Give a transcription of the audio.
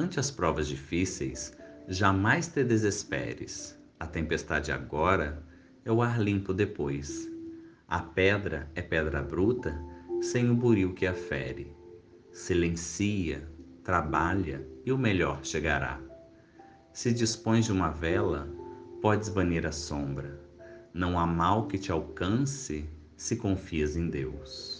ante as provas difíceis, jamais te desesperes. A tempestade agora é o ar limpo depois. A pedra é pedra bruta, sem o buril que a fere. Silencia, trabalha e o melhor chegará. Se dispões de uma vela, podes banir a sombra. Não há mal que te alcance se confias em Deus.